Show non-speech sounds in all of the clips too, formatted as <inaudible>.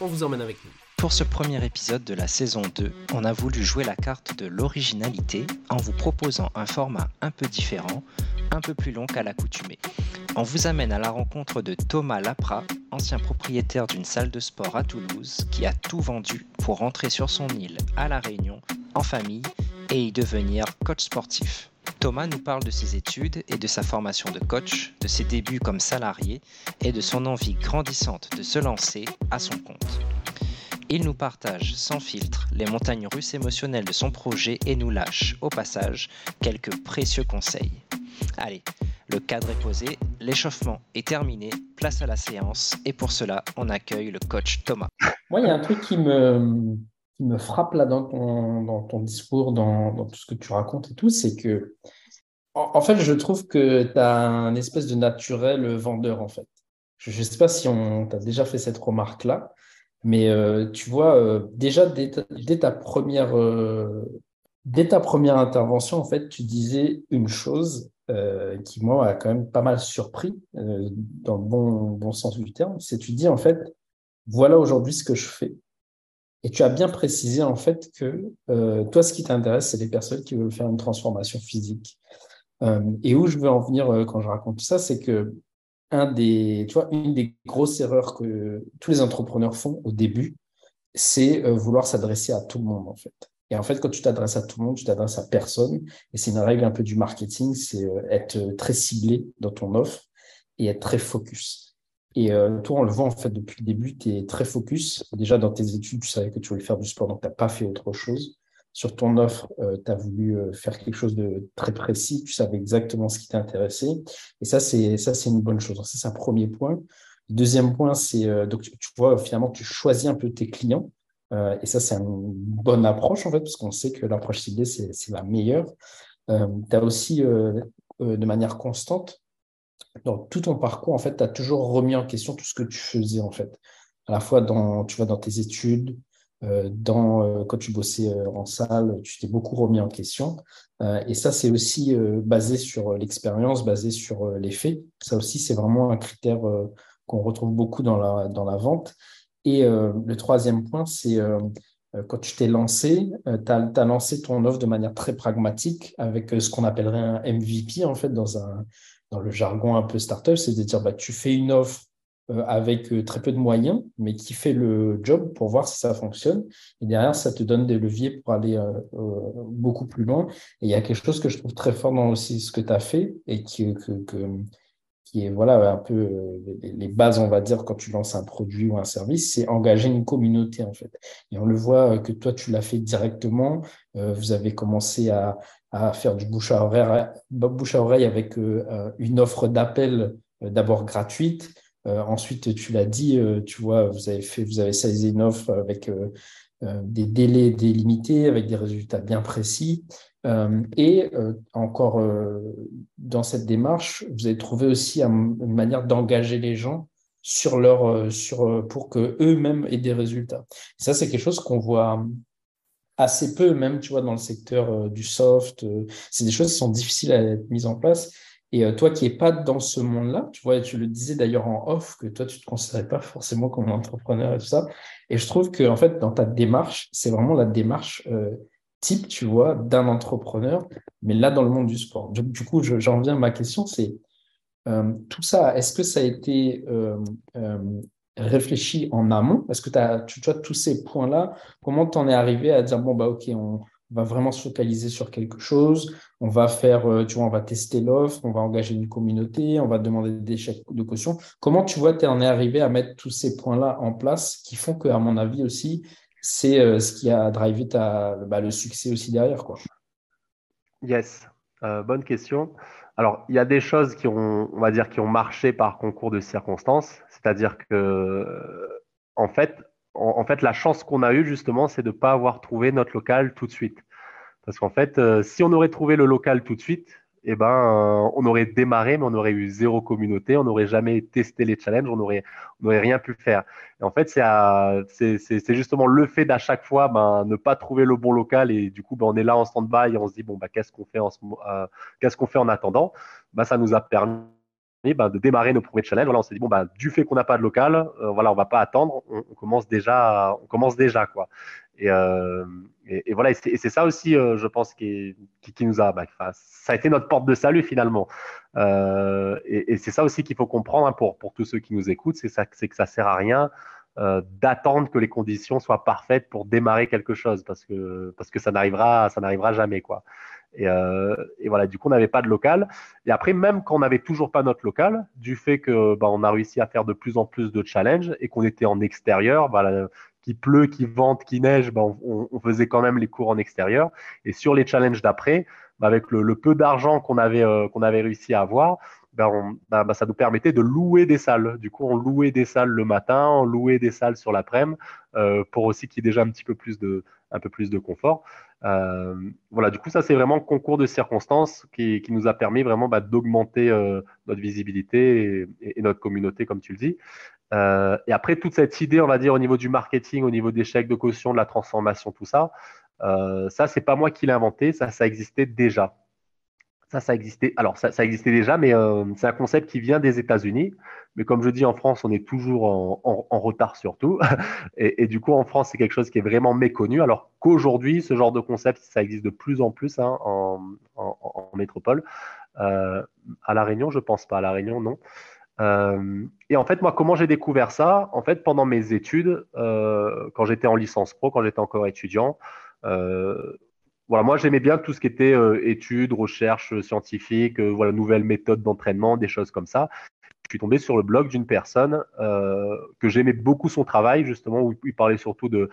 on vous emmène avec nous. Pour ce premier épisode de la saison 2, on a voulu jouer la carte de l'originalité en vous proposant un format un peu différent, un peu plus long qu'à l'accoutumée. On vous amène à la rencontre de Thomas Lapra, ancien propriétaire d'une salle de sport à Toulouse, qui a tout vendu pour rentrer sur son île à La Réunion, en famille, et y devenir coach sportif. Thomas nous parle de ses études et de sa formation de coach, de ses débuts comme salarié et de son envie grandissante de se lancer à son compte. Il nous partage sans filtre les montagnes russes émotionnelles de son projet et nous lâche, au passage, quelques précieux conseils. Allez, le cadre est posé, l'échauffement est terminé, place à la séance et pour cela, on accueille le coach Thomas. Moi, il y a un truc qui me, qui me frappe là dans ton, dans ton discours, dans, dans, tout ce que tu racontes et tout, c'est que, en, fait, je trouve que tu as un espèce de naturel vendeur, en fait. Je ne sais pas si on t'a déjà fait cette remarque-là, mais euh, tu vois, euh, déjà, dès ta, première, euh, dès ta première intervention, en fait, tu disais une chose qui, moi, a quand même pas mal surpris, dans le bon, bon sens du terme. C'est tu dis, en fait, voilà aujourd'hui ce que je fais. Et tu as bien précisé en fait que euh, toi, ce qui t'intéresse, c'est les personnes qui veulent faire une transformation physique. Euh, et où je veux en venir euh, quand je raconte ça, c'est que un des, tu vois, une des grosses erreurs que tous les entrepreneurs font au début, c'est vouloir s'adresser à tout le monde en fait. Et en fait, quand tu t'adresses à tout le monde, tu t'adresses à personne. Et c'est une règle un peu du marketing, c'est être très ciblé dans ton offre et être très focus. Et euh, toi, on le voit en fait depuis le début, tu es très focus. Déjà dans tes études, tu savais que tu voulais faire du sport, donc tu n'as pas fait autre chose. Sur ton offre, euh, tu as voulu euh, faire quelque chose de très précis, tu savais exactement ce qui t'intéressait. Et ça, c'est une bonne chose. C'est un premier point. deuxième point, c'est donc tu, vois finalement tu choisis un peu tes clients. et ça, c'est une bonne approche en fait, parce qu'on sait que l'approche ciblée, c'est la meilleure. tu as aussi de manière constante dans tout ton parcours, en fait, tu as toujours remis en question tout ce que tu faisais, en fait. À la fois dans, tu vois, dans tes études, euh, euh, quand tu bossais euh, en salle, tu t'es beaucoup remis en question. et ça, c'est aussi basé sur l'expérience, basé sur les faits. Ça aussi, c'est vraiment un critère qu'on retrouve beaucoup dans la, dans la vente. Et le troisième point, c'est quand tu t'es lancé, tu as, as, lancé ton offre de manière très pragmatique avec ce qu'on appellerait un MVP, en fait, dans un, dans le jargon un peu startup, c'est de dire bah, tu fais une offre euh, avec euh, très peu de moyens, mais qui fait le job pour voir si ça fonctionne. Et derrière, ça te donne des leviers pour aller euh, beaucoup plus loin. Et il y a quelque chose que je trouve très fort dans aussi ce que tu as fait et que, qui est voilà, un peu les bases, on va dire, quand tu lances un produit ou un service, c'est engager une communauté, en fait. Et on le voit que toi, tu l'as fait directement. vous avez commencé à, à faire du bouche à oreille, bouche à oreille avec euh, euh, une offre d'appel euh, d'abord gratuite. ensuite, tu l'as dit, tu vois, vous avez fait, vous avez saisi une offre avec des délais délimités, avec des résultats bien précis. Et encore dans cette démarche, vous avez trouvé aussi une manière d'engager les gens sur leur, sur, pour que eux-mêmes aient des résultats. ça, c'est quelque chose qu'on voit assez peu, même, tu vois, dans le secteur euh, du soft. Euh, c'est des choses qui sont difficiles à être mises en place. Et euh, toi qui n'es pas dans ce monde-là, tu vois, tu le disais d'ailleurs en off, que toi, tu ne te considérais pas forcément comme entrepreneur et tout ça. Et je trouve que, en fait, dans ta démarche, c'est vraiment la démarche type, tu vois, d'un entrepreneur, mais là, dans le monde du sport. Du, du coup, j'en viens à ma question, c'est tout ça, est-ce que ça a été réfléchi en amont? Est-ce que as, tu, vois tous ces points-là Comment tu en es arrivé à dire bon, bah, ok, on va vraiment se focaliser sur quelque chose, on va faire, euh, tu vois, on va tester l'offre, on va engager une communauté, on va demander des chèques de caution. Comment tu vois, tu en es arrivé à mettre tous ces points-là en place qui font que, à mon avis aussi, c'est euh, ce qui a drivé bah, le succès aussi derrière quoi. Yes, euh, bonne question. Alors, il y a des choses qui ont, on va dire, qui ont marché par concours de circonstances. C'est-à-dire que, en fait, en, fait, la chance qu'on a eue, justement, c'est de ne pas avoir trouvé notre local tout de suite. Parce qu'en fait, euh, si on aurait trouvé le local tout de suite, eh ben, euh, on aurait démarré, mais on aurait eu zéro communauté, on n'aurait jamais testé les challenges, on n'aurait on rien pu faire. Et en fait, c'est justement le fait d'à chaque fois ben, ne pas trouver le bon local et du coup, ben, on est là en stand-by et on se dit, bon, ben, qu'est-ce qu'on fait, en qu'est-ce qu'on fait en attendant? Ben, Ça nous a permis bah, de démarrer nos premiers challenges. Voilà, on s'est dit bon bah du fait qu'on n'a pas de local, euh, voilà, on va pas attendre, on, commence déjà, on commence déjà quoi. Et, euh, et, voilà, et c'est ça aussi, euh, je pense, qui, nous a, bah, ça a été notre porte de salut finalement. et, c'est ça aussi qu'il faut comprendre hein, pour, tous ceux qui nous écoutent, c'est que ça sert à rien d'attendre que les conditions soient parfaites pour démarrer quelque chose parce que ça n'arrivera jamais. Euh, et, voilà, du coup, on n'avait pas de local. Et après, même quand on n'avait toujours pas notre local, du fait que bah, a réussi à faire de plus en plus de challenges et qu'on était en extérieur, bah, qu'il pleut, qu'il vente, qu'il neige, bah, on, faisait quand même les cours en extérieur. Et sur les challenges d'après, avec le, peu d'argent qu'on avait, euh, réussi à avoir, ça nous permettait de louer des salles. Du coup, on louait des salles le matin, on louait des salles sur l'après-midi euh, pour aussi qu'il y ait déjà un petit peu plus de, confort. Euh, voilà, du coup, ça, c'est vraiment concours de circonstances qui, nous a permis vraiment d'augmenter notre visibilité et, notre communauté, comme tu le dis. Euh, et après, toute cette idée, on va dire, au niveau du marketing, au niveau des chèques de caution, de la transformation, tout ça, ça, c'est pas moi qui l'ai inventé, ça, ça existait déjà. Ça, ça existait. Alors, ça, ça existait déjà, mais c'est un concept qui vient des États-Unis. Mais comme je dis, en France, on est toujours en, retard sur tout. <laughs> Et, du coup, en France, c'est quelque chose qui est vraiment méconnu. Alors qu'aujourd'hui, ce genre de concept, ça existe de plus en plus hein, en, métropole. Euh, à La Réunion, je pense pas. À La Réunion, non. Euh, et en fait, moi, comment j'ai découvert ça? En fait, pendant mes études, euh, quand j'étais en licence pro, quand j'étais encore étudiant, voilà, moi, j'aimais bien tout ce qui était études, recherches scientifiques, voilà, nouvelles méthodes d'entraînement, des choses comme ça je suis tombé sur le blog d'une personne euh, que j'aimais beaucoup son travail, justement, où il parlait surtout de,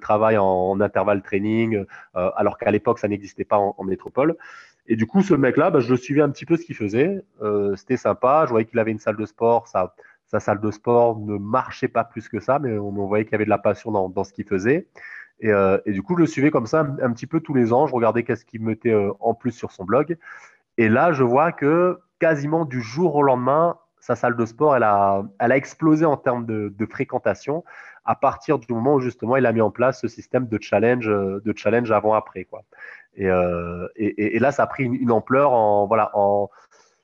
travail en, intervalle training, euh, alors qu'à l'époque, ça n'existait pas en, métropole. Et du coup, ce mec-là, bah, je suivais un petit peu ce qu'il faisait. Euh, c'était sympa. Je voyais qu'il avait une salle de sport. Sa, sa, salle de sport ne marchait pas plus que ça, mais on, voyait qu'il y avait de la passion dans, ce qu'il faisait. Et, du coup, je le suivais comme ça un, petit peu tous les ans. Je regardais qu'est-ce qu'il mettait en plus sur son blog. Et là, je vois que quasiment du jour au lendemain, sa salle de sport, elle a, elle a explosé en termes de, fréquentation à partir du moment où justement il a mis en place ce système de challenge, de challenge avant-après. Euh, et, et, là, ça a pris une, ampleur en. Voilà, en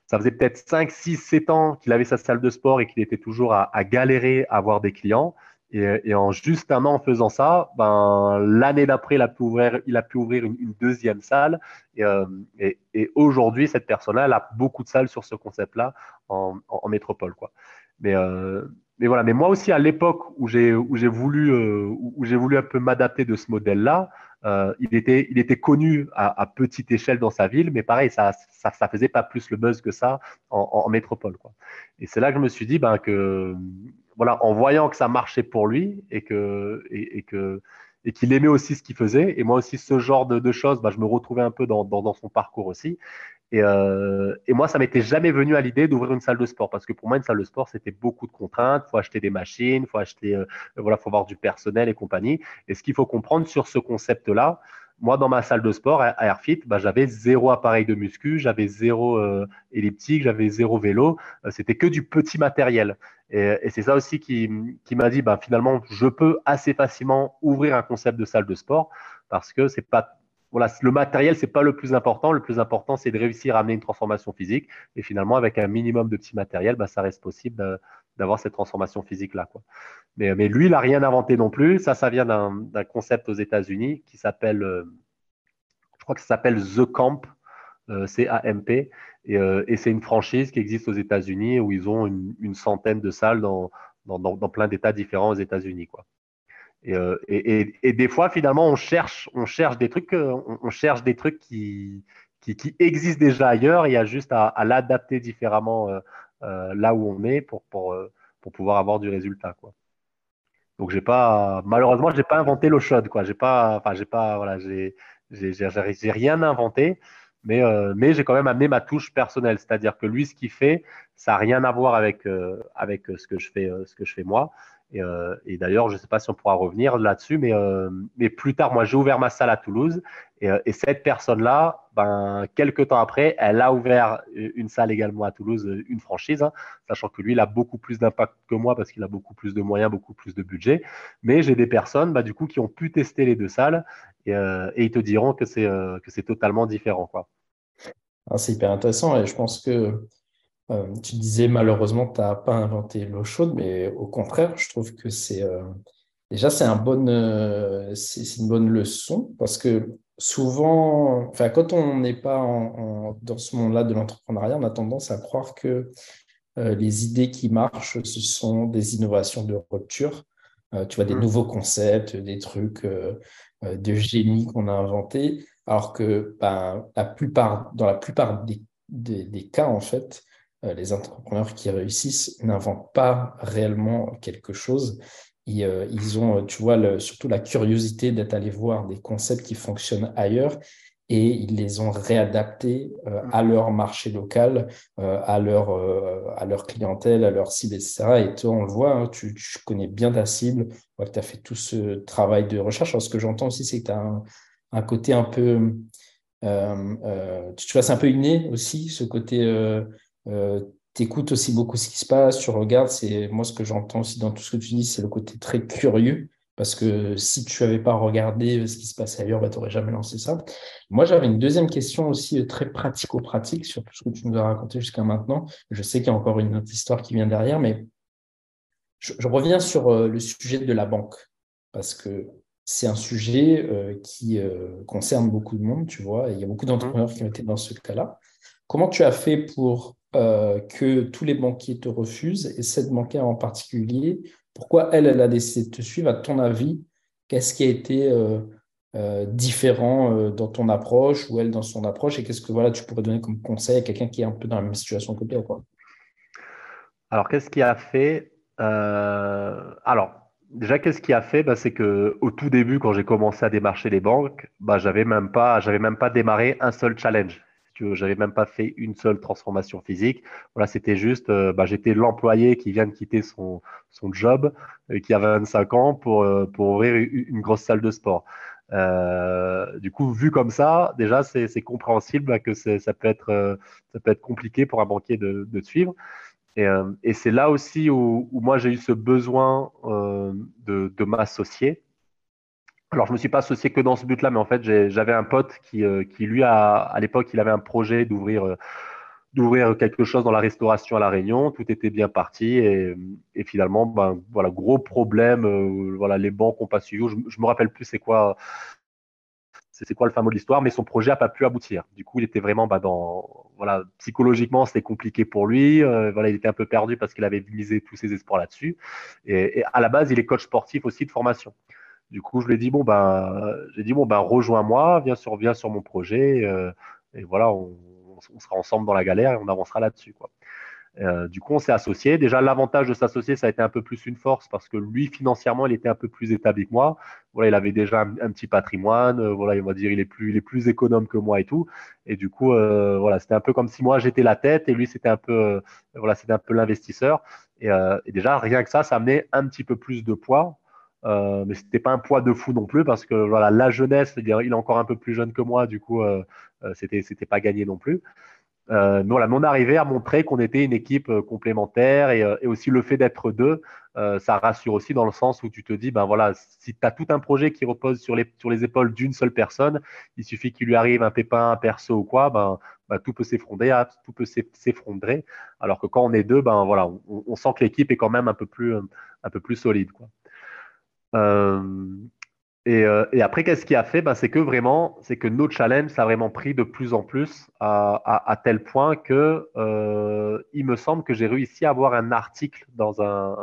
ça faisait peut-être 5, 6, 7 ans qu'il avait sa salle de sport et qu'il était toujours à, galérer à avoir des clients. Et, en juste un an en faisant ça, ben, l'année d'après, il a pu ouvrir, il a pu ouvrir une, deuxième salle. Euh, et, et aujourd'hui, cette personne-là, elle a beaucoup de salles sur ce concept-là en, en, métropole. Quoi. Mais, euh, mais voilà. Mais moi aussi, à l'époque où j'ai où j'ai voulu euh, où j'ai voulu un peu m'adapter de ce modèle-là, euh, il était il était connu à, petite échelle dans sa ville, mais pareil, ça, ça ça faisait pas plus le buzz que ça en, métropole. Quoi. Et c'est là que je me suis dit ben que voilà, en voyant que ça marchait pour lui et que et, que et qu'il aimait aussi ce qu'il faisait. Et moi aussi, ce genre de, choses, bah, je me retrouvais un peu dans, dans, son parcours aussi. Et, euh, et moi, ça m'était jamais venu à l'idée d'ouvrir une salle de sport parce que pour moi, une salle de sport, c'était beaucoup de contraintes. Il faut acheter des machines, faut acheter, euh, voilà, faut avoir du personnel et compagnie. Et ce qu'il faut comprendre sur ce concept-là, moi, dans ma salle de sport Airfit, bah, j'avais zéro appareil de muscu, j'avais zéro euh, elliptique, j'avais zéro vélo. Euh, c'était que du petit matériel. Et, c'est ça aussi qui, qui m'a dit, bah, finalement, je peux assez facilement ouvrir un concept de salle de sport parce que c'est pas voilà, le matériel, c'est pas le plus important. Le plus important, c'est de réussir à amener une transformation physique. Et finalement, avec un minimum de petits matériel, bah, ça reste possible d'avoir cette transformation physique-là. Mais, mais, lui, il n'a rien inventé non plus. Ça, ça vient d'un concept aux États-Unis qui s'appelle, euh, je crois que ça s'appelle The Camp, euh, C-A-M-P. Et, euh, et c'est une franchise qui existe aux États-Unis où ils ont une, centaine de salles dans plein d'États différents aux États-Unis. Euh, et, des fois, finalement, on cherche, on cherche des trucs, euh, on, cherche des trucs qui, existent déjà ailleurs. Il y a juste à, l'adapter différemment euh, là où on est pour, pouvoir avoir du résultat. Donc malheureusement, j'ai pas inventé l'eau chaude. J'ai pas, enfin, j'ai pas, voilà, j'ai, rien inventé, mais, mais j'ai quand même amené ma touche personnelle. C'est-à-dire que lui, ce qu'il fait, ça n'a rien à voir avec, avec ce que je fais, ce que je fais moi. Et, euh, et d'ailleurs, je ne sais pas si on pourra revenir là-dessus, mais, euh, mais plus tard, moi, j'ai ouvert ma salle à Toulouse. Et, euh, et cette personne-là, ben, quelques temps après, elle a ouvert une salle également à Toulouse, une franchise, hein, sachant que lui, il a beaucoup plus d'impact que moi parce qu'il a beaucoup plus de moyens, beaucoup plus de budget. Mais j'ai des personnes, bah, du coup, qui ont pu tester les deux salles et, euh, et ils te diront que c'est c'est totalement différent, quoi. Ah, c'est hyper intéressant et je pense que euh, tu disais malheureusement tu n'as pas inventé l'eau chaude, mais au contraire, je trouve que c'est euh, déjà c'est un bon, euh, c'est une bonne leçon parce que souvent, enfin, quand on n'est pas dans ce monde-là de l'entrepreneuriat, on a tendance à croire que les idées qui marchent, ce sont des innovations de rupture. tu vois, des mmh. nouveaux concepts, des trucs de génie qu'on a inventés, alors que ben, la plupart, dans la plupart des, des cas, en fait, les entrepreneurs qui réussissent n'inventent pas réellement quelque chose. Ils, euh, ils ont, tu vois, surtout la curiosité d'être allé voir des concepts qui fonctionnent ailleurs et ils les ont réadaptés euh, à leur marché local, à, leur, à leur clientèle, à leur cible, etc. Et toi, on le voit, hein, tu, connais bien ta cible, tu as fait tout ce travail de recherche. Alors, ce que j'entends aussi, c'est que tu as un, côté un peu, tu vois, un peu inné aussi, ce côté euh, tu écoutes aussi beaucoup ce qui se passe, tu regardes. C'est moi ce que j'entends aussi dans tout ce que tu dis, c'est le côté très curieux. Parce que si tu n'avais pas regardé ce qui se passait ailleurs, bah, tu n'aurais jamais lancé ça. Moi, j'avais une deuxième question aussi euh, très pratico-pratique sur tout ce que tu nous as raconté jusqu'à maintenant. Je sais qu'il y a encore une autre histoire qui vient derrière, mais je, reviens sur euh, le sujet de la banque. Parce que c'est un sujet qui concerne beaucoup de monde, tu vois. Et il y a beaucoup d'entrepreneurs qui ont été dans ce cas-là. Comment tu as fait pour euh, que tous les banquiers te refusent et cette banquière en particulier, pourquoi elle, elle a décidé de te suivre? À ton avis, qu'est-ce qui a été euh, euh, différent dans ton approche ou elle dans son approche et qu'est-ce que voilà, tu pourrais donner comme conseil à quelqu'un qui est un peu dans la même situation que toi Alors, qu'est-ce qui a fait Alors, déjà, qu'est-ce qui a fait? Bah, C'est que au tout début, quand j'ai commencé à démarcher les banques, bah, j'avais même pas, j'avais même pas démarré un seul challenge j'avais même pas fait une seule transformation physique. Voilà, c'était juste, euh, bah, j'étais l'employé qui vient de quitter son, son job, euh, qui a 25 ans pour, euh, pour ouvrir une, grosse salle de sport. du coup, vu comme ça, déjà, c'est compréhensible que ça peut, être, ça peut être compliqué pour un banquier de, de suivre. Et, et c'est là aussi où, où moi j'ai eu ce besoin de, de m'associer alors, je me suis pas associé que dans ce but-là, mais en fait, j'avais un pote qui, euh, qui lui, a, à l'époque, il avait un projet d'ouvrir euh, d'ouvrir quelque chose dans la restauration à La Réunion. Tout était bien parti et, et finalement, ben, voilà, gros problème. Euh, voilà, les banques n'ont pas suivi. Je, je me rappelle plus c'est quoi, c'est quoi le fameux de l'histoire, mais son projet n'a pas pu aboutir. Du coup, il était vraiment bah, dans, voilà, psychologiquement, c'était compliqué pour lui. voilà, il était un peu perdu parce qu'il avait misé tous ses espoirs là-dessus. Et, et, à la base, il est coach sportif aussi de formation. Du coup, je lui ai dit bon ben, j'ai dit bon ben, rejoins-moi, viens sur, viens sur mon projet, euh, et voilà, on, sera ensemble dans la galère et on avancera là-dessus quoi. Euh, du coup, on s'est associé. Déjà, l'avantage de s'associer, ça a été un peu plus une force parce que lui, financièrement, il était un peu plus établi que moi. Voilà, il avait déjà un, petit patrimoine. Euh, voilà, on va dire, il est plus, il est plus économe que moi et tout. Et du coup, voilà, c'était un peu comme si moi j'étais la tête et lui c'était un peu, voilà, c'était un peu l'investisseur. Et, et, déjà, rien que ça, ça amenait un petit peu plus de poids euh, mais c'était pas un poids de fou non plus parce que voilà la jeunesse, il est encore un peu plus jeune que moi, du coup euh, euh c'était c'était pas gagné non plus. Euh, mais voilà, mon arrivée a montré qu'on était une équipe euh, complémentaire et, aussi le fait d'être deux, ça rassure aussi dans le sens où tu te dis ben voilà, si tu as tout un projet qui repose sur les sur les épaules d'une seule personne, il suffit qu'il lui arrive un pépin, un perso ou quoi, ben, ben tout peut s'effondrer, ah, tout peut s'effondrer. Alors que quand on est deux, ben voilà, on, on sent que l'équipe est quand même un peu plus un peu plus solide quoi. Euh, et, euh, et, après, qu'est-ce qui a fait? Ben, C'est que vraiment, c'est que nos challenges, ça a vraiment pris de plus en plus à, à, à tel point que euh, il me semble que j'ai réussi à avoir un article dans un,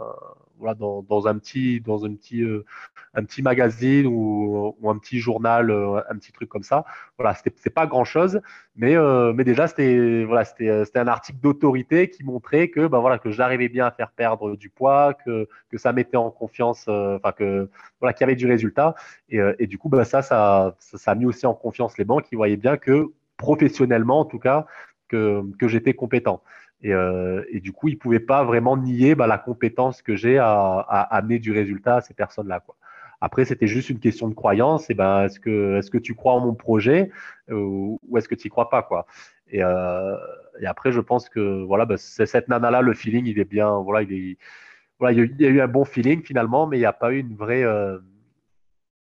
dans, euh, un petit magazine ou, un petit journal, euh, un petit truc comme ça. Voilà, c'est pas grand chose, mais, euh, mais déjà c'était, un article d'autorité qui montrait que, ben que j'arrivais bien à faire perdre du poids, que, ça mettait en confiance, enfin que, voilà, qu'il y avait du résultat. Et, du coup, ben ça, a mis aussi en confiance les banques qui voyaient bien que professionnellement, en tout cas, que j'étais compétent. Et, et, du coup, ils ne pouvaient pas vraiment nier bah, la compétence que j'ai à, à, amener du résultat à ces personnes-là. Après, c'était juste une question de croyance. Et ben, est-ce que, est-ce que tu crois en mon projet ou, est-ce que tu n'y crois pas quoi? Et, et, après, je pense que voilà, bah, cette nana-là, le feeling, il est bien. Voilà, il est, voilà, il y a eu un bon feeling finalement, mais il n'y a pas eu une vraie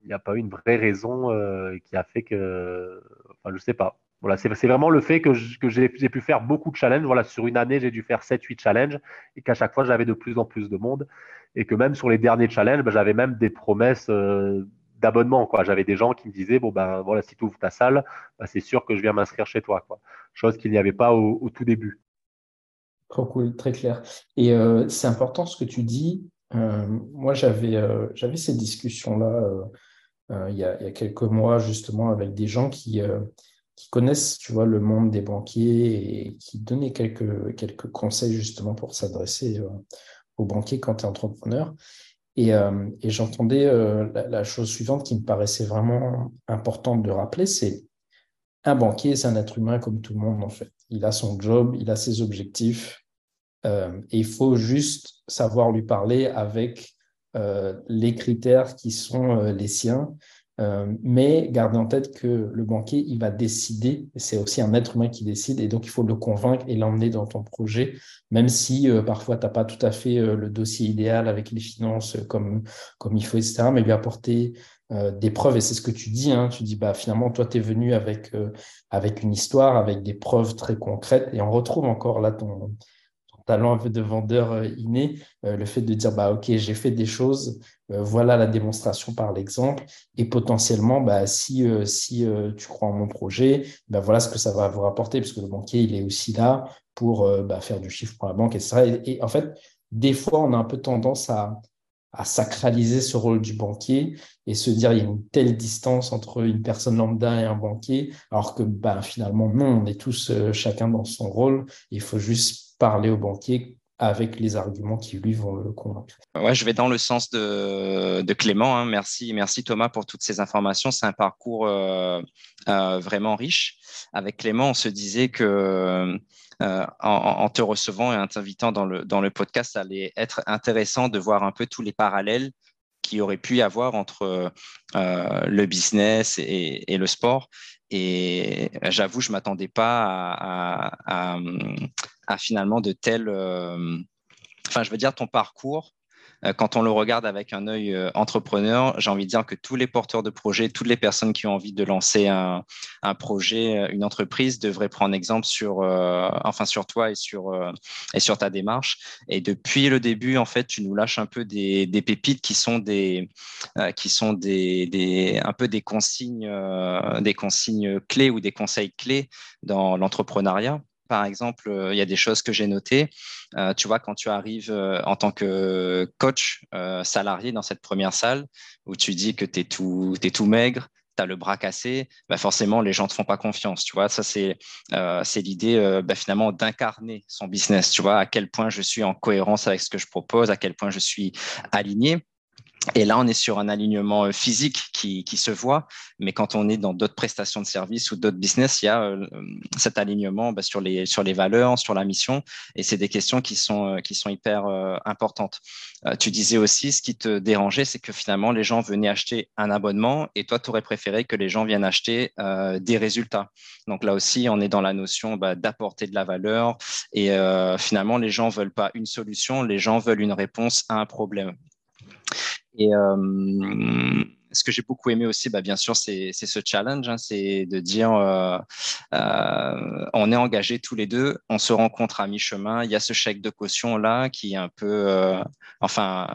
il n'y a pas eu une vraie raison euh, qui a fait que. Enfin, je sais pas. Voilà, c'est vraiment le fait que j'ai pu faire beaucoup de challenges. Voilà, sur une année, j'ai dû faire 7-8 challenges et qu'à chaque fois, j'avais de plus en plus de monde. Et que même sur les derniers challenges, bah, j'avais même des promesses euh, d'abonnement. J'avais des gens qui me disaient Bon, ben voilà, si tu ouvres ta salle, bah, c'est sûr que je viens m'inscrire chez toi. Quoi. Chose qu'il n'y avait pas au, tout début. Trop cool, très clair. Et euh, c'est important ce que tu dis. moi, j'avais ces discussions-là euh, il y, a, quelques mois, justement, avec des gens qui, euh, connaissent tu vois, le monde des banquiers et qui donnaient quelques, quelques conseils, justement, pour s'adresser euh, aux banquiers quand tu es entrepreneur. Et, et j'entendais la, chose suivante qui me paraissait vraiment importante de rappeler, c'est un banquier, c'est un être humain comme tout le monde en fait. Il a son job, il a ses objectifs, et il faut juste savoir lui parler avec euh, les critères qui sont euh, les siens. Euh, mais gardez en tête que le banquier, il va décider, c'est aussi un être humain qui décide, et donc il faut le convaincre et l'emmener dans ton projet, même si parfois tu n'as pas tout à fait le dossier idéal avec les finances comme, comme il faut, etc., mais lui apporter des preuves, et c'est ce que tu dis, hein, tu dis, bah, finalement, toi, tu es venu avec, avec une histoire, avec des preuves très concrètes, et on retrouve encore là ton, talent de vendeur euh, inné, euh, le fait de dire bah ok j'ai fait des choses, euh, voilà la démonstration par l'exemple et potentiellement bah si si tu crois en mon projet, bah voilà ce que ça va vous rapporter parce que le banquier il est aussi là pour bah, faire du chiffre pour la banque etc. Et, et, en fait des fois on a un peu tendance à à sacraliser ce rôle du banquier et se dire il y a une telle distance entre une personne lambda et un banquier, alors que bah, finalement non, on est tous chacun dans son rôle. Il faut juste parler au banquier avec les arguments qui lui vont le convaincre. Ouais, je vais dans le sens de, Clément. Hein. Merci, merci Thomas pour toutes ces informations. C'est un parcours euh, euh, vraiment riche. Avec Clément, on se disait que euh, en, te recevant et en t'invitant dans le, dans le podcast, ça allait être intéressant de voir un peu tous les parallèles qu'il aurait pu y avoir entre le business et, le sport. Et j'avoue, je ne m'attendais pas à, finalement de tels. Euh, enfin, je veux dire, ton parcours euh, quand on le regarde avec un œil euh, entrepreneur, j'ai envie de dire que tous les porteurs de projets, toutes les personnes qui ont envie de lancer un, projet, une entreprise, devraient prendre exemple sur, enfin sur toi et sur, et sur ta démarche. Et depuis le début, en fait, tu nous lâches un peu des, pépites qui sont des, qui sont des, un peu des consignes, des consignes clés ou des conseils clés dans l'entrepreneuriat par exemple, euh, il y a des choses que j'ai notées. Euh, tu vois, quand tu arrives euh, en tant que coach salarié dans cette première salle, où tu dis que tu es tout, maigre, tu as le bras cassé, bah forcément, les gens ne te font pas confiance. Tu vois, ça, c'est l'idée bah, finalement d'incarner son business. Tu vois, à quel point je suis en cohérence avec ce que je propose, à quel point je suis aligné. Et là, on est sur un alignement euh, physique qui, qui se voit, mais quand on est dans d'autres prestations de services ou d'autres business, il y a euh, cet alignement bah, sur, les, sur les valeurs, sur la mission, et c'est des questions qui sont, euh, qui sont hyper importantes. tu disais aussi, ce qui te dérangeait, c'est que finalement, les gens venaient acheter un abonnement, et toi, tu aurais préféré que les gens viennent acheter des résultats. Donc là aussi, on est dans la notion bah, d'apporter de la valeur, et finalement, les gens veulent pas une solution, les gens veulent une réponse à un problème. Et euh, ce que j'ai beaucoup aimé aussi, bah, bien sûr, c'est ce challenge, hein, c'est de dire euh, euh, on est engagés tous les deux, on se rencontre à mi-chemin, il y a ce chèque de caution là qui est un peu, euh, enfin,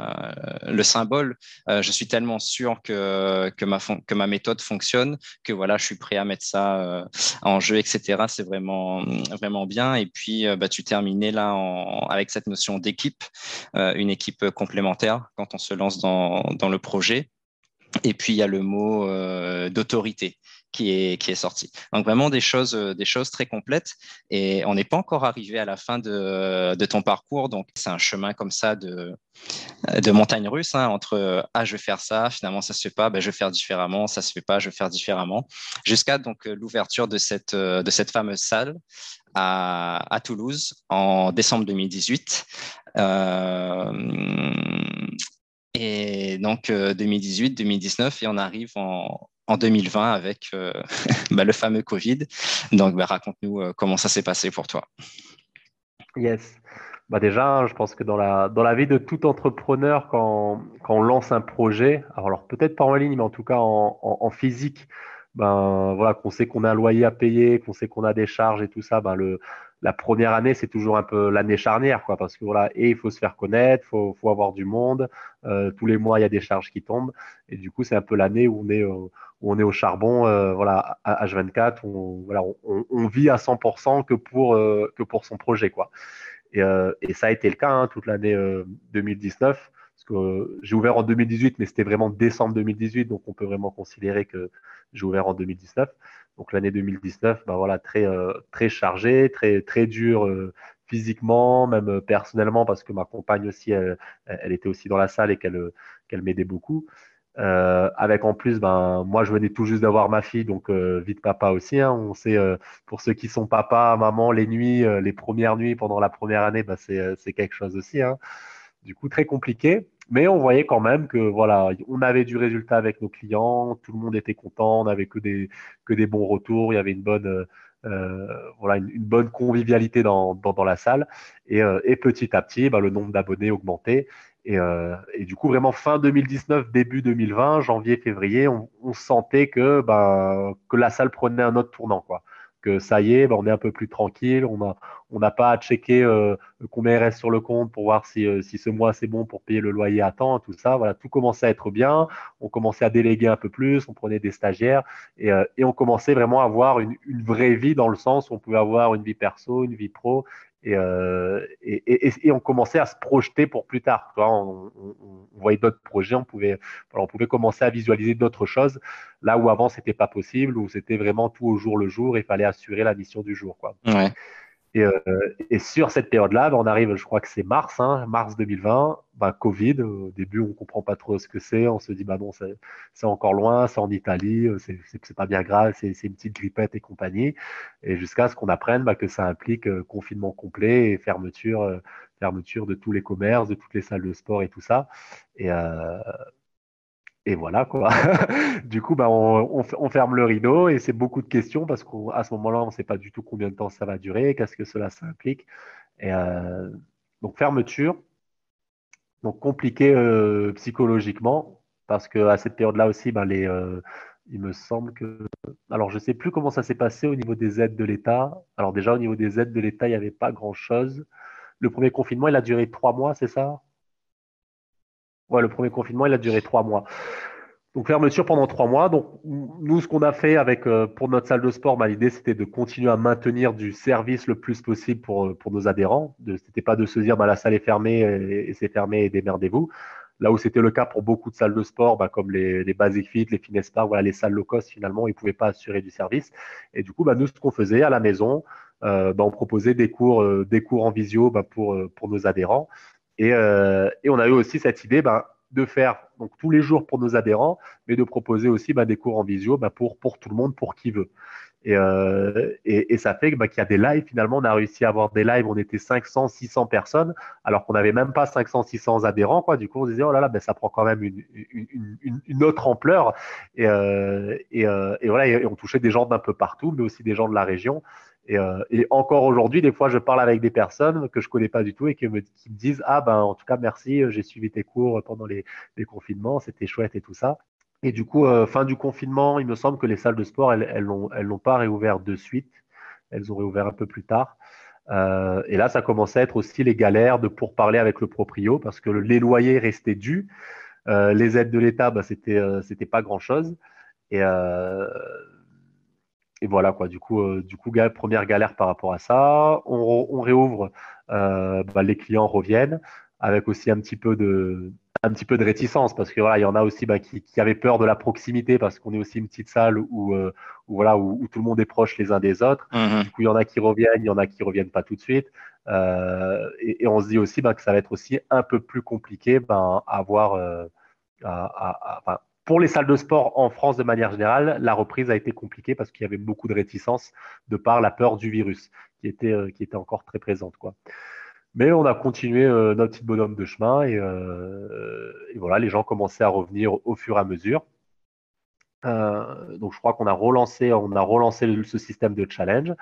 le symbole. Je suis tellement sûr que, ma, méthode fonctionne que voilà, je suis prêt à mettre ça en jeu, etc. C'est vraiment, vraiment bien. Et puis, bah, tu terminais là avec cette notion d'équipe, une équipe complémentaire quand on se lance dans le projet. Et puis, il y a le mot euh, d'autorité qui est, sorti. Donc, vraiment des choses, euh, des choses très complètes. Et on n'est pas encore arrivé à la fin de, ton parcours. Donc, c'est un chemin comme ça de, de montagne russe hein, entre Ah, je vais faire ça, finalement, ça se fait pas, ben, je vais faire différemment, ça se fait pas, je vais faire différemment. Jusqu'à l'ouverture cette, de cette fameuse salle à, Toulouse en décembre 2018. Et donc 2018, 2019, et on arrive en, 2020 avec <laughs> bah, le fameux Covid. Donc, bah, raconte-nous comment ça s'est passé pour toi. Yes. Bah déjà, je pense que dans la, dans la vie de tout entrepreneur, quand, quand on lance un projet, alors peut-être pas en ligne, mais en tout cas en, en, physique, ben voilà, qu'on sait qu'on a un loyer à payer, qu'on sait qu'on a des charges et tout ça, ben le, la première année, c'est toujours un peu l'année charnière, quoi, parce que voilà, et il faut se faire connaître, faut, faut avoir du monde, euh, tous les mois il y a des charges qui tombent, et du coup c'est un peu l'année où on est où est au charbon, euh, voilà, à H24, on, voilà, on, vit à 100% que pour euh, son projet, quoi. Euh, et, ça a été le cas hein, toute l'année 2019. Euh, parce que euh, j'ai ouvert en 2018, mais c'était vraiment décembre 2018, donc on peut vraiment considérer que j'ai ouvert en 2019. Donc l'année 2019, bah voilà, très très chargée, très très dur physiquement, même personnellement, parce que ma compagne aussi, elle, était aussi dans la salle et qu'elle m'aidait beaucoup. Euh, avec en plus, ben, moi, je venais tout juste d'avoir ma fille, donc euh, vite papa aussi. Hein. On sait, euh, pour ceux qui sont papa, maman, les nuits, les premières nuits pendant la première année, ben, c'est quelque chose aussi. Hein. Du coup, très compliqué. Mais on voyait quand même que voilà, on avait du résultat avec nos clients, tout le monde était content, on n'avait que des, que des bons retours, il y avait une bonne, voilà, une, bonne convivialité dans, dans, la salle. Et, et, petit à petit, ben, le nombre d'abonnés augmentait. Euh, et, du coup, vraiment fin 2019, début 2020, janvier, février, on, sentait que, ben, que la salle prenait un autre tournant. Quoi. Que ça y est, ben, on est un peu plus tranquille, on n'a on pas à checker euh, combien il reste sur le compte pour voir si, euh, si ce mois c'est bon pour payer le loyer à temps, tout ça. Voilà, tout commençait à être bien. On commençait à déléguer un peu plus, on prenait des stagiaires et, et on commençait vraiment à avoir une, une, vraie vie dans le sens où on pouvait avoir une vie perso, une vie pro euh, et, et, et, on commençait à se projeter pour plus tard. On, on, on voyait d'autres projets, on pouvait, on pouvait commencer à visualiser d'autres choses, là où avant c'était pas possible, où c'était vraiment tout au jour le jour, il fallait assurer la mission du jour. Quoi. Ouais. Et, euh, et, sur cette période-là, ben, on arrive, je crois que c'est mars, hein, mars 2020, ben, Covid. Au début, on comprend pas trop ce que c'est. On se dit, bah non, c'est encore loin, c'est en Italie, euh, c'est pas bien grave, c'est une petite grippette et compagnie. Et jusqu'à ce qu'on apprenne ben, que ça implique euh, confinement complet et fermeture, fermeture de tous les commerces, de toutes les salles de sport et tout ça. Et, euh, et voilà quoi. <laughs> du coup, bah, on, ferme le rideau et c'est beaucoup de questions parce qu'à ce moment-là, on ne sait pas du tout combien de temps ça va durer, qu'est-ce que cela implique. Et, euh, donc fermeture, donc compliqué euh, psychologiquement parce qu'à cette période-là aussi, bah, euh, il me semble que, alors je ne sais plus comment ça s'est passé au niveau des aides de l'État. Alors déjà au niveau des aides de l'État, il n'y avait pas grand-chose. Le premier confinement, il a duré trois mois, c'est ça? Ouais, le premier confinement, il a duré trois mois. Donc fermeture pendant trois mois. Donc nous, ce qu'on a fait avec euh, pour notre salle de sport, bah, l'idée c'était de continuer à maintenir du service le plus possible pour, euh, pour nos adhérents. C'était pas de se dire bah, la salle est fermée et, c'est fermé et démerdez-vous. Là où c'était le cas pour beaucoup de salles de sport, bah, comme les, les Basic Fit, les Fitness Park, voilà, les salles low cost finalement, ils pouvaient pas assurer du service. Et du coup, bah, nous, ce qu'on faisait à la maison, euh, bah, on proposait des cours, des cours en visio bah, pour, pour nos adhérents. Et, euh, et, on a eu aussi cette idée ben, de faire donc, tous les jours pour nos adhérents, mais de proposer aussi ben, des cours en visio ben, pour, pour tout le monde, pour qui veut. Et, euh, et, ça fait qu'il y a des lives. Finalement, on a réussi à avoir des lives. On était 500, 600 personnes, alors qu'on n'avait même pas 500, 600 adhérents. Quoi. Du coup, on se disait, oh là là, ben, ça prend quand même une, une, autre ampleur. Et, euh, et, voilà, et on touchait des gens d'un peu partout, mais aussi des gens de la région. Euh, et, encore aujourd'hui, des fois, je parle avec des personnes que je connais pas du tout et qui me, disent Ah, ben, en tout cas, merci, j'ai suivi tes cours pendant les, confinements, c'était chouette et tout ça. Et du coup, euh, fin du confinement, il me semble que les salles de sport, elles n'ont elles pas réouvert de suite. Elles ont réouvert un peu plus tard. Euh, et là, ça commençait à être aussi les galères de pourparler avec le proprio parce que les loyers restaient dus. Euh, les aides de l'État, bah, c'était euh, pas grand chose. Et et voilà quoi. Du coup, euh, du coup, première galère par rapport à ça. On, on réouvre, euh, bah, les clients reviennent avec aussi un petit peu de un petit peu de réticence parce que voilà, il y en a aussi bah, qui, qui, avaient peur de la proximité parce qu'on est aussi une petite salle où, euh, où voilà où, où, tout le monde est proche les uns des autres. Mmh du coup, il y en a qui reviennent, il y en a qui reviennent pas tout de suite. Et, et, on se dit aussi bah, que ça va être aussi un peu plus compliqué ben, à avoir à, à, à, pour les salles de sport en France de manière générale, la reprise a été compliquée parce qu'il y avait beaucoup de réticence de par la peur du virus qui était, qui était encore très présente. Mais on a continué notre petit bonhomme de chemin et, et, voilà, les gens commençaient à revenir au fur et à mesure. donc je crois qu'on a relancé, on a relancé ce système de challenge.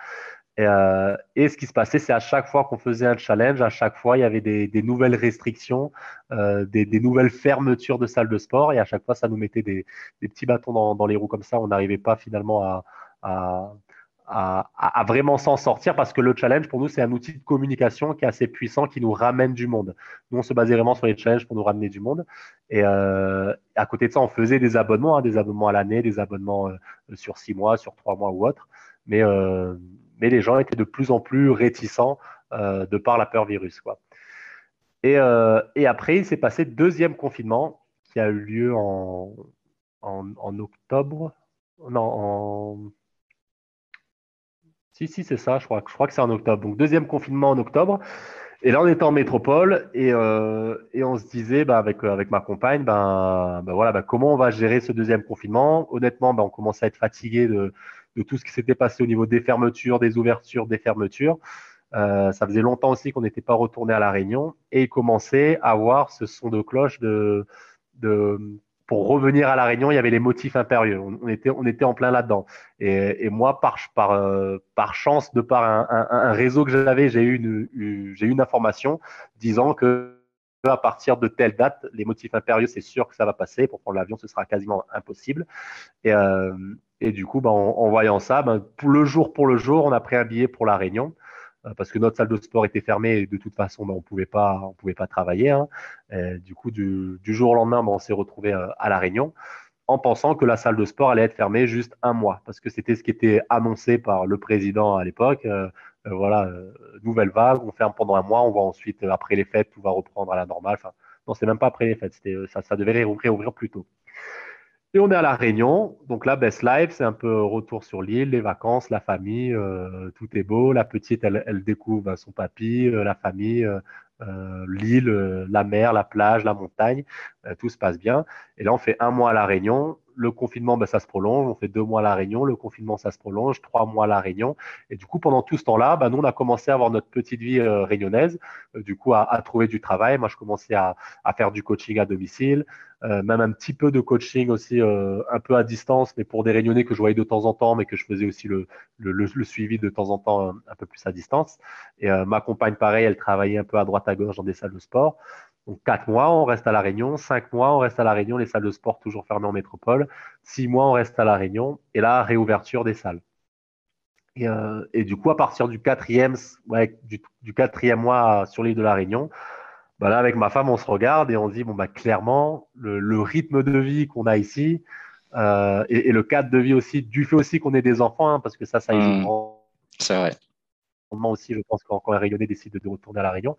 Euh, et, ce qui se passait, c'est à chaque fois qu'on faisait un challenge, à chaque fois, il y avait des, nouvelles restrictions, euh, des, nouvelles fermetures de salles de sport. Et à chaque fois, ça nous mettait des, petits bâtons dans, les roues comme ça. On n'arrivait pas finalement à, vraiment s'en sortir parce que le challenge, pour nous, c'est un outil de communication qui est assez puissant, qui nous ramène du monde. Nous, on se basait vraiment sur les challenges pour nous ramener du monde. Et euh, à côté de ça, on faisait des abonnements, hein, des abonnements à l'année, des abonnements sur six mois, sur trois mois ou autre. Mais mais les gens étaient de plus en plus réticents euh, de par la peur virus. Quoi. Et, euh, après, il s'est passé deuxième confinement qui a eu lieu en, octobre. Non, en. Si, si, c'est ça, je crois, que c'est en octobre. Donc, deuxième confinement en octobre. Et là, on était en métropole et, euh, on se disait bah, avec, ma compagne, ben, voilà, comment on va gérer ce deuxième confinement? Honnêtement, on commençait à être fatigué de, de tout ce qui s'était passé au niveau des fermetures, des ouvertures, des fermetures. Euh, ça faisait longtemps aussi qu'on n'était pas retourné à la Réunion et il commençait à avoir ce son de cloche de, pour revenir à la Réunion, il y avait les motifs impérieux. On, était, on était en plein là-dedans. Et, moi, euh, par chance, de par un, réseau que j'avais, j'ai eu une, eu une information disant que à partir de telle date, les motifs impérieux, c'est sûr que ça va passer. Pour prendre l'avion, ce sera quasiment impossible. Et, euh, et du coup, ben, en, voyant ça, ben, le jour pour le jour, on a pris un billet pour la Réunion euh, parce que notre salle de sport était fermée et de toute façon, ben, on on pouvait pas travailler. Hein. du coup, du, jour au lendemain, ben, on s'est retrouvé euh, à la Réunion en pensant que la salle de sport allait être fermée juste un mois parce que c'était ce qui était annoncé par le président à l'époque. Euh, voilà, nouvelle vague, on ferme pendant un mois, on va ensuite après les fêtes, tout va reprendre à la normale. Enfin, non, c'est même pas après les fêtes, ça, ça devait réouvrir plus tôt. Et on est à La Réunion. Donc là, Best Life, c'est un peu retour sur l'île, les vacances, la famille, euh, tout est beau. La petite, elle, découvre son papy, euh, la famille, euh, l'île, la mer, la plage, la montagne. tout se passe bien. Et là, on fait un mois à La Réunion le confinement, ben, ça se prolonge. On fait deux mois à La Réunion. Le confinement, ça se prolonge. Trois mois à La Réunion. Et du coup, pendant tout ce temps-là, ben, nous, on a commencé à avoir notre petite vie euh, réunionnaise, euh, du coup, à, trouver du travail. Moi, je commençais à, faire du coaching à domicile, euh, même un petit peu de coaching aussi, un peu à distance, mais pour des réunionnais que je voyais de temps en temps, mais que je faisais aussi le, le, suivi de temps en temps un, peu plus à distance. Et ma compagne, pareil, elle travaillait un peu à droite à gauche dans des salles de sport. Donc, quatre mois, on reste à La Réunion. Cinq mois, on reste à La Réunion, les salles de sport toujours fermées en métropole. Six mois, on reste à La Réunion. Et là, réouverture des salles. Et, euh, du coup, à partir du quatrième, du, quatrième mois sur l'île de La Réunion, bah là, avec ma femme, on se regarde et on se dit, bon, bah, clairement, le, rythme de vie qu'on a ici euh, et, le cadre de vie aussi, du fait aussi qu'on ait des enfants, hein, parce que ça, ça mmh. C'est vrai aussi, je pense, quand, quand les Réunionnais décident de retourner à La Réunion.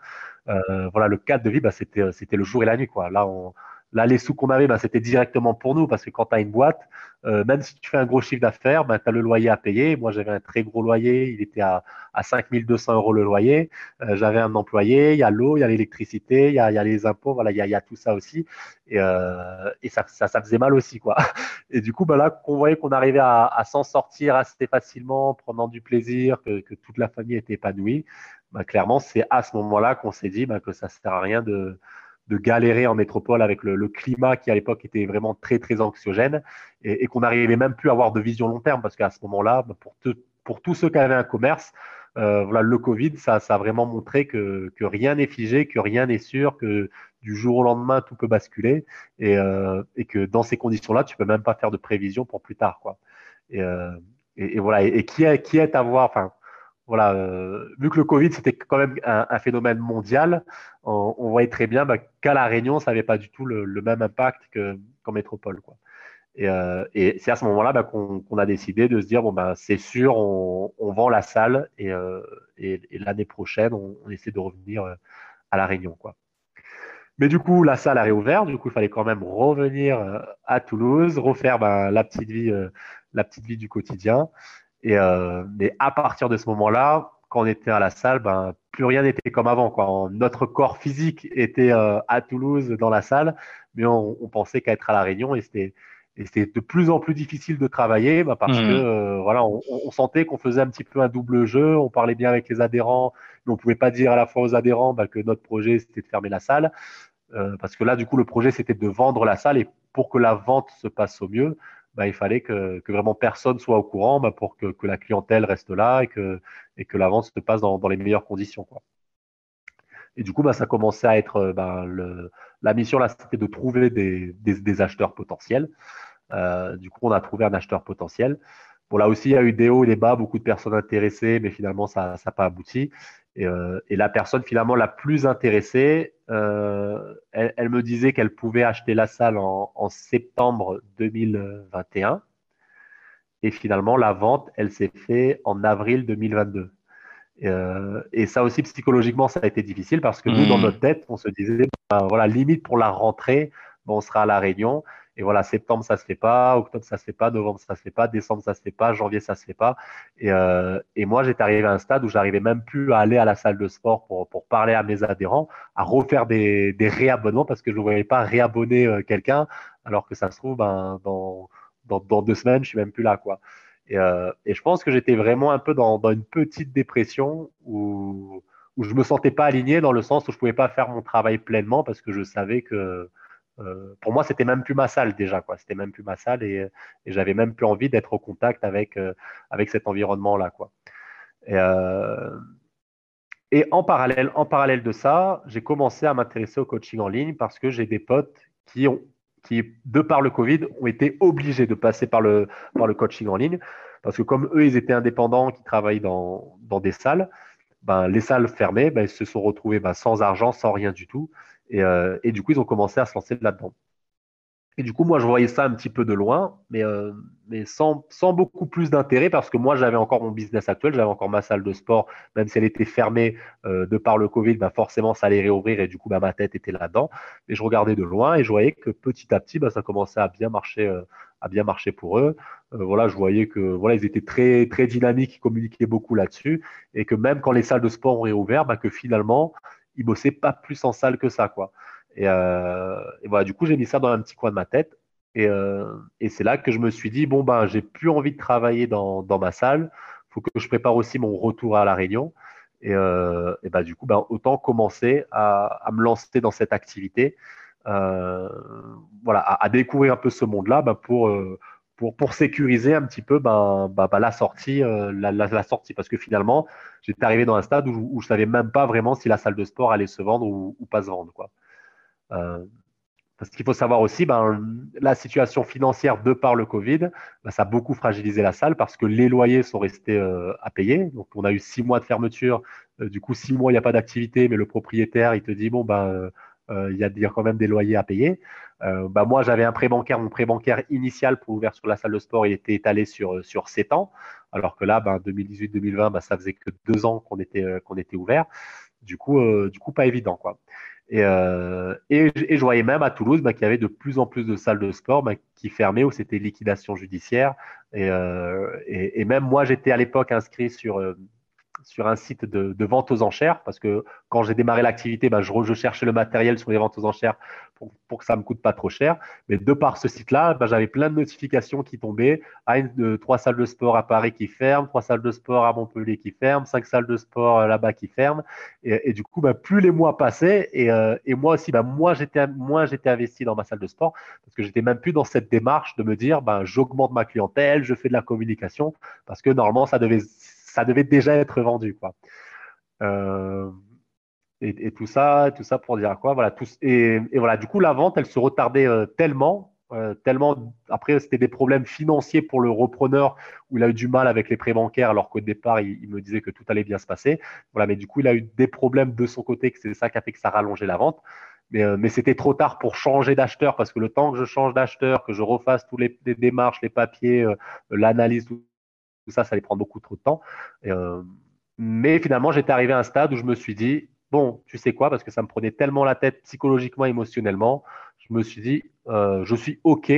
Euh, voilà, le cadre de vie, bah, c'était, c'était le jour et la nuit. Quoi. Là, on, Là, les sous qu'on avait, bah, c'était directement pour nous parce que quand tu as une boîte, euh, même si tu fais un gros chiffre d'affaires, bah, tu as le loyer à payer. Moi, j'avais un très gros loyer, il était à, à 5200 euros le loyer. Euh, j'avais un employé, il y a l'eau, il y a l'électricité, il y a, les impôts, voilà, il y a, tout ça aussi. Et, euh, ça, ça, faisait mal aussi. quoi. <laughs> Et du coup, bah, là, qu'on voyait qu'on arrivait à, s'en sortir assez facilement, prenant du plaisir, que, toute la famille était épanouie, bah, clairement, c'est à ce moment-là qu'on s'est dit que ça ne sert à rien de de galérer en métropole avec le, climat qui à l'époque était vraiment très très anxiogène et, qu'on n'arrivait même plus à avoir de vision long terme parce qu'à ce moment-là, bah, pour, pour tous ceux qui avaient un commerce, euh, voilà, le Covid, ça, ça, a vraiment montré que, que rien n'est figé, que rien n'est sûr, que du jour au lendemain, tout peut basculer et, euh, et que dans ces conditions-là, tu peux même pas faire de prévision pour plus tard. Quoi. Et, euh, et, voilà, et, qui, est, qui est à voir, enfin, voilà, euh, vu que le Covid, c'était quand même un, phénomène mondial, on, voyait très bien bah, qu'à La Réunion, ça n'avait pas du tout le, même impact qu'en métropole. Quoi. Et, euh, c'est à ce moment-là bah, qu'on a décidé de se dire, bon, bah, c'est sûr, on, vend la salle et, euh, l'année prochaine, on, essaie de revenir à La Réunion. Mais du coup, la salle a réouvert, du coup, il fallait quand même revenir à Toulouse, refaire la, petite vie, la petite vie du quotidien. Et, euh, mais à partir de ce moment-là, quand on était à la salle, ben, plus rien n'était comme avant. Quoi. Notre corps physique était euh, à Toulouse dans la salle, mais on, pensait qu'à être à La Réunion et c'était, de plus en plus difficile de travailler bah, parce mmh. que voilà, on, sentait qu'on faisait un petit peu un double jeu. On parlait bien avec les adhérents, mais on ne pouvait pas dire à la fois aux adhérents bah, que notre projet c'était de fermer la salle. parce que là, du coup, le projet c'était de vendre la salle et pour que la vente se passe au mieux, bah, il fallait que, vraiment personne soit au courant bah, pour que, la clientèle reste là et que, et que la vente se passe dans, les meilleures conditions. Quoi. Et du coup, bah, ça commençait à être le, la mission là, c'était de trouver des, acheteurs potentiels. Euh, du coup, on a trouvé un acheteur potentiel. Bon, là aussi, il y a eu des hauts et des bas, beaucoup de personnes intéressées, mais finalement, ça n'a pas abouti. Euh, et, la personne finalement la plus intéressée, euh, elle, me disait qu'elle pouvait acheter la salle en, septembre 2021. Et finalement, la vente, elle s'est faite en avril 2022. Euh, et ça aussi, psychologiquement, ça a été difficile parce que nous, dans hmm. notre tête, on se disait, ben, voilà, limite pour la rentrée, on sera à la Réunion. Et voilà, septembre, ça se fait pas, octobre, ça se fait pas, novembre, ça se fait pas, décembre, ça se fait pas, janvier, ça se fait pas. Et, euh, et moi, j'étais arrivé à un stade où j'arrivais même plus à aller à la salle de sport pour, pour parler à mes adhérents, à refaire des, des réabonnements parce que je ne voyais pas réabonner euh, quelqu'un, alors que ça se trouve, ben, dans, dans, dans, deux semaines, je suis même plus là, quoi. Et, euh, et je pense que j'étais vraiment un peu dans, dans une petite dépression où, où je me sentais pas aligné dans le sens où je pouvais pas faire mon travail pleinement parce que je savais que euh, pour moi, c'était même plus ma salle déjà, quoi. C'était même plus ma salle et, j'avais même plus envie d'être au contact avec, euh, avec cet environnement-là, quoi. Et, euh, et, en, parallèle, en parallèle de ça, j'ai commencé à m'intéresser au coaching en ligne parce que j'ai des potes qui ont, qui, de par le Covid, ont été obligés de passer par le, par le coaching en ligne. Parce que comme eux, ils étaient indépendants, qui travaillent dans, dans des salles, ben, les salles fermées, ben, ils se sont retrouvés ben, sans argent, sans rien du tout. Euh, et, du coup, ils ont commencé à se lancer là-dedans. Et du coup, moi, je voyais ça un petit peu de loin, mais, euh, sans, beaucoup plus d'intérêt parce que moi, j'avais encore mon business actuel, j'avais encore ma salle de sport, même si elle était fermée euh, de par le Covid, bah forcément, ça allait réouvrir et du coup, bah, ma tête était là-dedans. Et je regardais de loin et je voyais que petit à petit, bah, ça commençait à bien marcher, à bien marcher pour eux. voilà, je voyais que voilà, ils étaient très, très dynamiques, ils communiquaient beaucoup là-dessus et que même quand les salles de sport ont réouvert, bah, que finalement, il bossait pas plus en salle que ça, quoi. Et, euh, voilà, du coup, j'ai mis ça dans un petit coin de ma tête. Euh, et, c'est là que je me suis dit, bon, ben, j'ai plus envie de travailler dans, ma salle. Faut que je prépare aussi mon retour à La Réunion. Et, euh, et ben, du coup, ben, autant commencer à, me lancer dans cette activité. voilà, à, découvrir un peu ce monde-là ben, pour, pour, pour sécuriser un petit peu ben, ben, ben la, sortie, euh, la, sortie. Parce que finalement, j'étais arrivé dans un stade où, je ne savais même pas vraiment si la salle de sport allait se vendre ou, pas se vendre. Quoi. Euh, parce qu'il faut savoir aussi, ben, la situation financière de par le Covid, ben, ça a beaucoup fragilisé la salle parce que les loyers sont restés euh, à payer. Donc, on a eu six mois de fermeture. Du coup, six mois, il n'y a pas d'activité, mais le propriétaire, il te dit, bon, ben, il y a quand même des loyers à payer. Euh, bah moi, j'avais un prêt bancaire. Mon prêt bancaire initial pour l'ouverture de la salle de sport, il était étalé sur, sur 7 ans. Alors que là, ben, 2018-2020, ben, ça faisait que deux ans qu'on était, euh, qu'on était ouvert. Du coup, du coup, pas évident. Quoi. Et, et, je voyais même à Toulouse ben, qu'il y avait de plus en plus de salles de sport ben, qui fermaient ou c'était liquidation judiciaire. Et, et, et même moi, j'étais à l'époque inscrit sur, sur un site de, vente aux enchères parce que quand j'ai démarré l'activité, bah, je, je, cherchais le matériel sur les ventes aux enchères pour, que ça me coûte pas trop cher. Mais de par ce site-là, bah, j'avais plein de notifications qui tombaient. Ah, une, trois salles de sport à Paris qui ferment, trois salles de sport à Montpellier qui ferment, cinq salles de sport euh, là-bas qui ferment. Et, du coup, bah, plus les mois passaient et, euh, moi aussi, bah, moi j'étais moi j'étais investi dans ma salle de sport parce que j'étais même plus dans cette démarche de me dire, bah, j'augmente ma clientèle, je fais de la communication parce que normalement ça devait ça devait déjà être vendu, quoi. Euh, et, tout ça, tout ça pour dire quoi Voilà. et, voilà. Du coup, la vente, elle se retardait euh, tellement, euh, tellement. Après, c'était des problèmes financiers pour le repreneur où il a eu du mal avec les prêts bancaires, alors qu'au départ, il, me disait que tout allait bien se passer. Voilà. Mais du coup, il a eu des problèmes de son côté, que c'est ça qui a fait que ça rallongeait la vente. Mais, c'était trop tard pour changer d'acheteur parce que le temps que je change d'acheteur, que je refasse tous les, démarches, les papiers, l'analyse, tout tout ça, ça allait prendre beaucoup trop de temps. Euh, mais finalement, j'étais arrivé à un stade où je me suis dit, bon, tu sais quoi, parce que ça me prenait tellement la tête psychologiquement, émotionnellement, je me suis dit, euh, je suis OK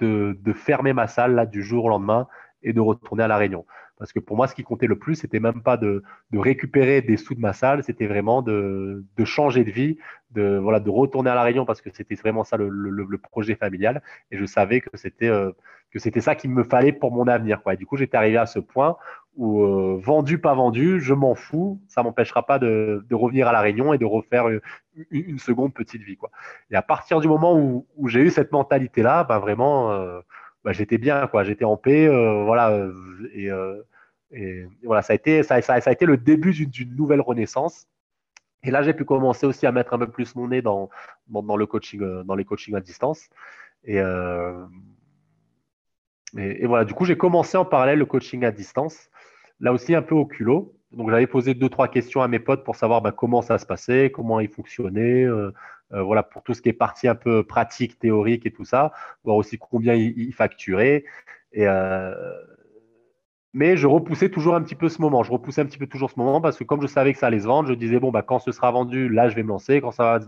de, fermer ma salle là du jour au lendemain et de retourner à la Réunion. Parce que pour moi, ce qui comptait le plus, c'était même pas de, récupérer des sous de ma salle, c'était vraiment de, changer de vie, de, voilà, de retourner à La Réunion parce que c'était vraiment ça le, projet familial. Et je savais que c'était euh, c'était ça qu'il me fallait pour mon avenir. Quoi. Et du coup, j'étais arrivé à ce point où, euh, vendu, pas vendu, je m'en fous. Ça m'empêchera pas de, revenir à La Réunion et de refaire une, seconde petite vie. Quoi. Et à partir du moment où, j'ai eu cette mentalité-là, ben vraiment, euh, bah, j'étais bien, quoi. J'étais en paix, euh, voilà. Euh, et, voilà, ça a été, ça, a été le début d'une nouvelle renaissance. Et là, j'ai pu commencer aussi à mettre un peu plus mon nez dans, le coaching, euh, dans les coachings à distance. Et, voilà, du coup, j'ai commencé en parallèle le coaching à distance. Là aussi, un peu au culot. Donc, j'avais posé deux, trois questions à mes potes pour savoir bah, comment ça se passait, comment ils fonctionnaient, euh, voilà, pour tout ce qui est partie un peu pratique, théorique et tout ça, voir aussi combien il, facturait. Euh, mais je repoussais toujours un petit peu ce moment. Je repoussais un petit peu toujours ce moment parce que comme je savais que ça allait se vendre, je disais bon bah quand ce sera vendu, là je vais me lancer. Quand ça va se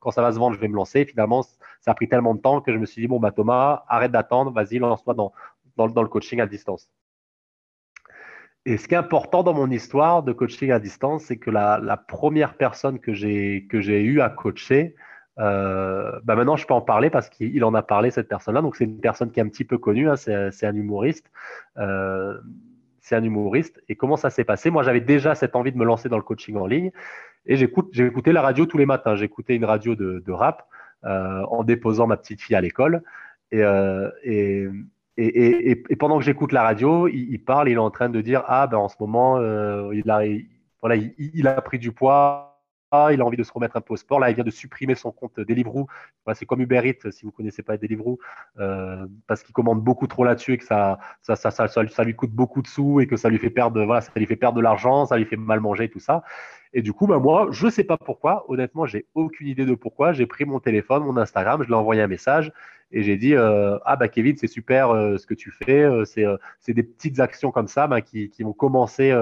quand ça va se vendre, je vais me lancer. finalement, ça a pris tellement de temps que je me suis dit bon bah Thomas, arrête d'attendre, vas-y lance-toi dans, dans, le coaching à distance. Et ce qui est important dans mon histoire de coaching à distance, c'est que la, première personne que j'ai que j'ai eu à coacher, euh, bah maintenant je peux en parler parce qu'il en a parlé cette personne-là. Donc c'est une personne qui est un petit peu connue, hein, c'est un humoriste. Euh, c'est un humoriste. Et comment ça s'est passé? Moi, j'avais déjà cette envie de me lancer dans le coaching en ligne. Et j'écoutais la radio tous les matins. J'écoutais une radio de, de rap euh, en déposant ma petite fille à l'école. Et, euh, et, et, pendant que j'écoute la radio, il, parle, il est en train de dire Ah, ben en ce moment, euh, il, a, voilà, il, a pris du poids, il a envie de se remettre un peu au sport. Là, il vient de supprimer son compte Deliveroo. Voilà, c'est comme Uber Eats, si vous ne connaissez pas Deliveroo, euh, parce qu'il commande beaucoup trop là-dessus et que ça ça, ça, ça, ça, lui coûte beaucoup de sous et que ça lui fait perdre, voilà, ça lui fait perdre de l'argent, ça lui fait mal manger, tout ça. Et du coup, bah, moi, je ne sais pas pourquoi. Honnêtement, j'ai aucune idée de pourquoi. J'ai pris mon téléphone, mon Instagram, je lui ai envoyé un message et j'ai dit euh, Ah, bah, Kevin, c'est super euh, ce que tu fais. Euh, c'est des petites actions comme ça bah, qui, qui, vont commencer,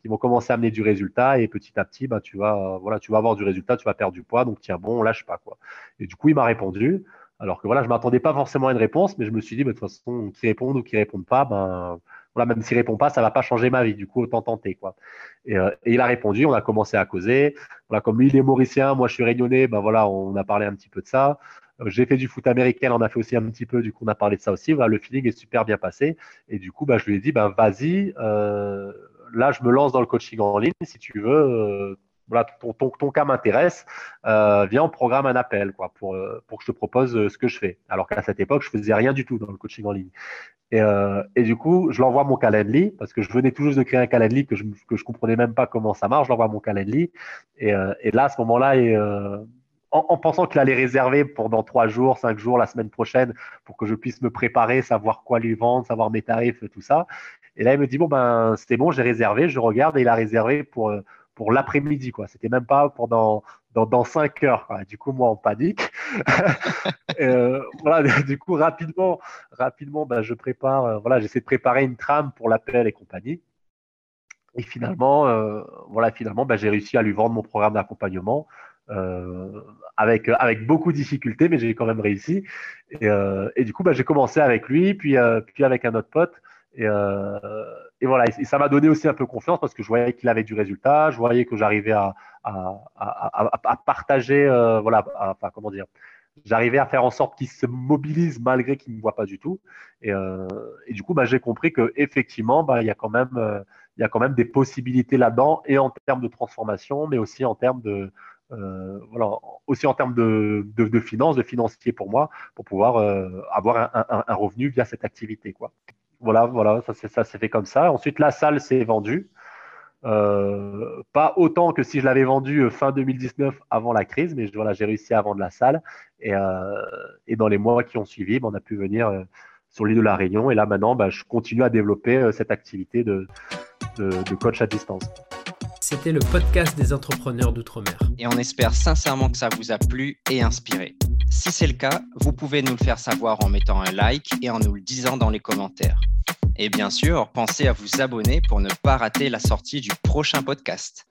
qui vont commencer à amener du résultat. Et petit à petit, bah, tu, vas, voilà, tu vas avoir du résultat, tu vas perdre du poids. Donc, tiens, bon, on lâche pas. Quoi. Et du coup, il m'a répondu. Alors que voilà, je ne m'attendais pas forcément à une réponse, mais je me suis dit, de toute façon, qui répondent ou qui répondent pas, ben voilà, même s'il répond pas, ça va pas changer ma vie. Du coup, autant tenter, quoi. Et, euh, et, il a répondu, on a commencé à causer. Voilà, comme lui, il est mauricien, moi, je suis réunionnais, ben voilà, on a parlé un petit peu de ça. Euh, j'ai fait du foot américain, on a fait aussi un petit peu, du coup, on a parlé de ça aussi. Voilà, le feeling est super bien passé. Et du coup, bah, je lui ai dit, ben, vas-y, euh, là, je me lance dans le coaching en ligne, si tu veux. Euh, voilà, ton, cas m'intéresse, euh, viens, on programme un appel quoi, pour, pour que je te propose ce que je fais. Alors qu'à cette époque, je faisais rien du tout dans le coaching en ligne. Et, euh, du coup, je l'envoie mon Calendly parce que je venais tout juste de créer un Calendly que je que je comprenais même pas comment ça marche. Je l'envoie mon Calendly et, euh, là, à ce moment-là, euh, en, en, pensant qu'il allait réserver pour dans trois jours, cinq jours, la semaine prochaine, pour que je puisse me préparer, savoir quoi lui vendre, savoir mes tarifs, tout ça. Et là, il me dit bon ben c'est bon, j'ai réservé. Je regarde et il a réservé pour pour l'après-midi quoi. C'était même pas pendant dans, dans 5 heures. Du coup, moi, en panique. <laughs> euh, voilà, <laughs> du coup, rapidement, rapidement bah, je prépare, euh, voilà, j'essaie de préparer une trame pour l'appel et compagnie. Et finalement, euh, voilà, finalement, bah, j'ai réussi à lui vendre mon programme d'accompagnement avec, avec beaucoup de difficultés, mais j'ai quand même réussi. Et, et du coup, bah, j'ai commencé avec lui, puis, puis avec un autre pote. Et, et voilà, et ça m'a donné aussi un peu confiance parce que je voyais qu'il avait du résultat, je voyais que j'arrivais à, partager, euh, voilà, enfin comment dire, j'arrivais à faire en sorte qu'il se mobilise malgré qu'il ne me voit pas du tout. Et, euh, du coup, bah, j'ai compris que effectivement, bah, il y a quand même, euh, il y a quand même des possibilités là-dedans, et en termes de transformation, mais aussi en termes de, voilà, aussi en termes de, finances, de financier pour moi, pour pouvoir avoir un, un, un, revenu via cette activité, quoi. Voilà, voilà, ça, ça s'est fait comme ça. Ensuite, la salle s'est vendue. Euh, pas autant que si je l'avais vendu euh, fin 2019 avant la crise, mais j'ai réussi à vendre la salle. Et, euh, dans les mois qui ont suivi, ben, on a pu venir sur l'île de la Réunion. Et là, maintenant, ben, je continue à développer cette activité de coach à distance. C'était le podcast des entrepreneurs d'outre-mer. Et on espère sincèrement que ça vous a plu et inspiré. Si c'est le cas, vous pouvez nous le faire savoir en mettant un like et en nous le disant dans les commentaires. Et bien sûr, pensez à vous abonner pour ne pas rater la sortie du prochain podcast.